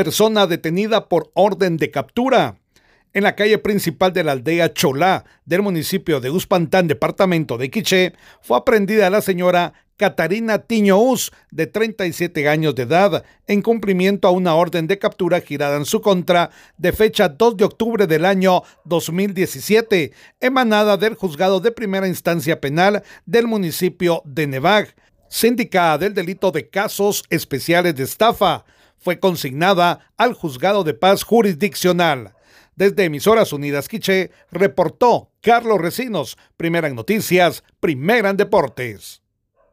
Persona detenida por orden de captura. En la calle principal de la aldea Cholá del municipio de Uspantán, departamento de Quiché, fue aprendida la señora Catarina Tiñoús, de 37 años de edad, en cumplimiento a una orden de captura girada en su contra de fecha 2 de octubre del año 2017, emanada del juzgado de primera instancia penal del municipio de Nevag, sindicada del delito de casos especiales de estafa. Fue consignada al juzgado de paz jurisdiccional. Desde Emisoras Unidas Quiché, reportó Carlos Recinos, primera en noticias, primera en deportes.